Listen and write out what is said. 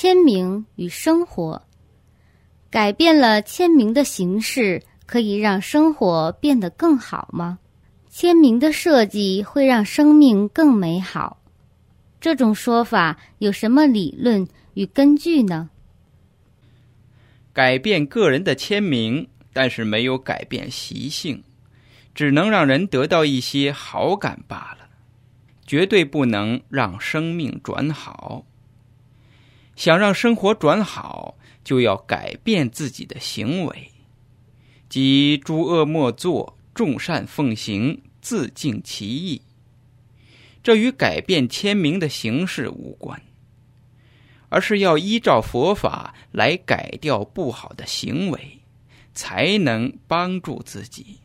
签名与生活。改变了签名的形式，可以让生活变得更好吗？签名的设计会让生命更美好。这种说法有什么理论与根据呢？改变个人的签名，但是没有改变习性，只能让人得到一些好感罢了，绝对不能让生命转好。想让生活转好，就要改变自己的行为，即诸恶莫作，众善奉行，自净其意。这与改变签名的形式无关，而是要依照佛法来改掉不好的行为，才能帮助自己。